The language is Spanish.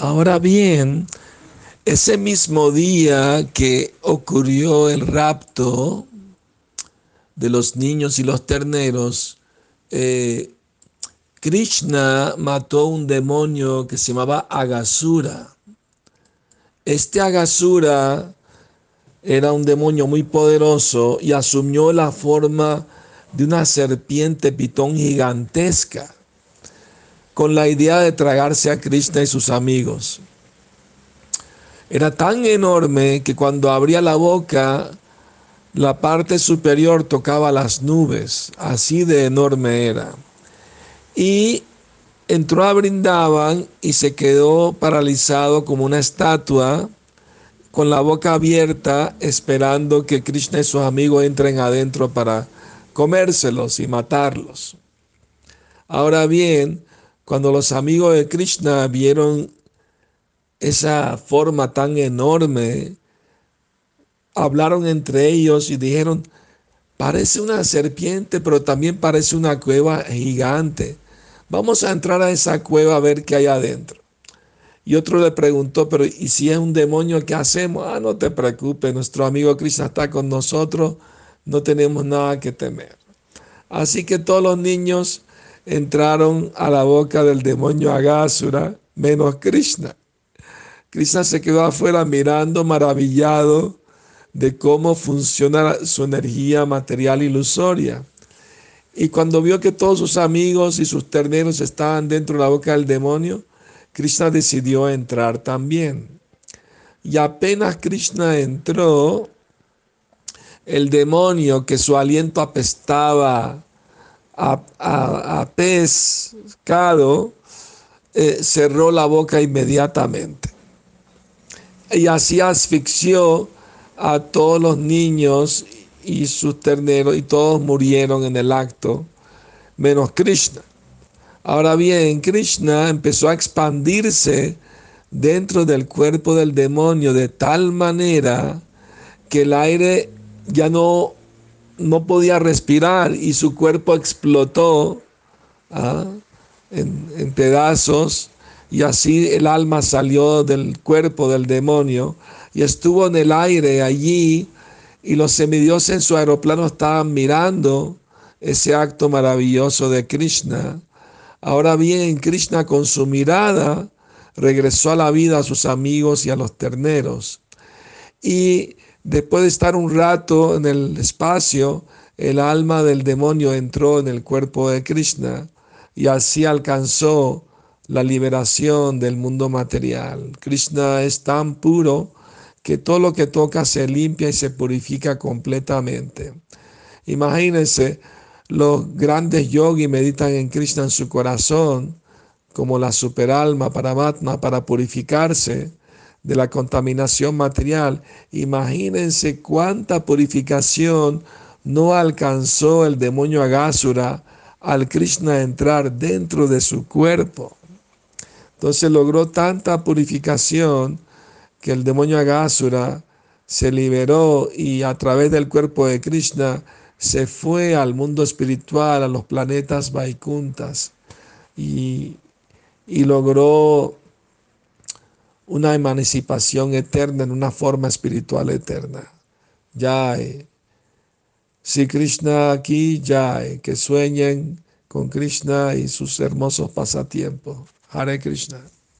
Ahora bien, ese mismo día que ocurrió el rapto de los niños y los terneros, eh, Krishna mató un demonio que se llamaba Agasura. Este Agasura era un demonio muy poderoso y asumió la forma de una serpiente pitón gigantesca con la idea de tragarse a Krishna y sus amigos. Era tan enorme que cuando abría la boca, la parte superior tocaba las nubes, así de enorme era. Y entró a Brindaban y se quedó paralizado como una estatua, con la boca abierta, esperando que Krishna y sus amigos entren adentro para comérselos y matarlos. Ahora bien, cuando los amigos de Krishna vieron esa forma tan enorme, hablaron entre ellos y dijeron, parece una serpiente, pero también parece una cueva gigante. Vamos a entrar a esa cueva a ver qué hay adentro. Y otro le preguntó, pero ¿y si es un demonio, qué hacemos? Ah, no te preocupes, nuestro amigo Krishna está con nosotros, no tenemos nada que temer. Así que todos los niños entraron a la boca del demonio Agasura, menos Krishna. Krishna se quedó afuera mirando maravillado de cómo funciona su energía material ilusoria. Y cuando vio que todos sus amigos y sus terneros estaban dentro de la boca del demonio, Krishna decidió entrar también. Y apenas Krishna entró, el demonio que su aliento apestaba a, a, eh, cerró la boca inmediatamente. Y así asfixió a todos los niños y sus terneros y todos murieron en el acto, menos Krishna. Ahora bien, Krishna empezó a expandirse dentro del cuerpo del demonio de tal manera que el aire ya no, no podía respirar y su cuerpo explotó ¿ah? en, en pedazos y así el alma salió del cuerpo del demonio y estuvo en el aire allí y los semidioses en su aeroplano estaban mirando ese acto maravilloso de Krishna. Ahora bien, Krishna con su mirada regresó a la vida a sus amigos y a los terneros. Y después de estar un rato en el espacio, el alma del demonio entró en el cuerpo de Krishna y así alcanzó la liberación del mundo material. Krishna es tan puro que todo lo que toca se limpia y se purifica completamente. Imagínense, los grandes yogis meditan en Krishna en su corazón, como la superalma Paramatma, para purificarse de la contaminación material. Imagínense cuánta purificación no alcanzó el demonio Agasura al Krishna entrar dentro de su cuerpo. Entonces logró tanta purificación que el demonio Agasura se liberó y a través del cuerpo de Krishna se fue al mundo espiritual, a los planetas Vaikuntas y, y logró una emancipación eterna en una forma espiritual eterna. Ya, si Krishna aquí, ya, que sueñen con Krishna y sus hermosos pasatiempos. Hare Krishna.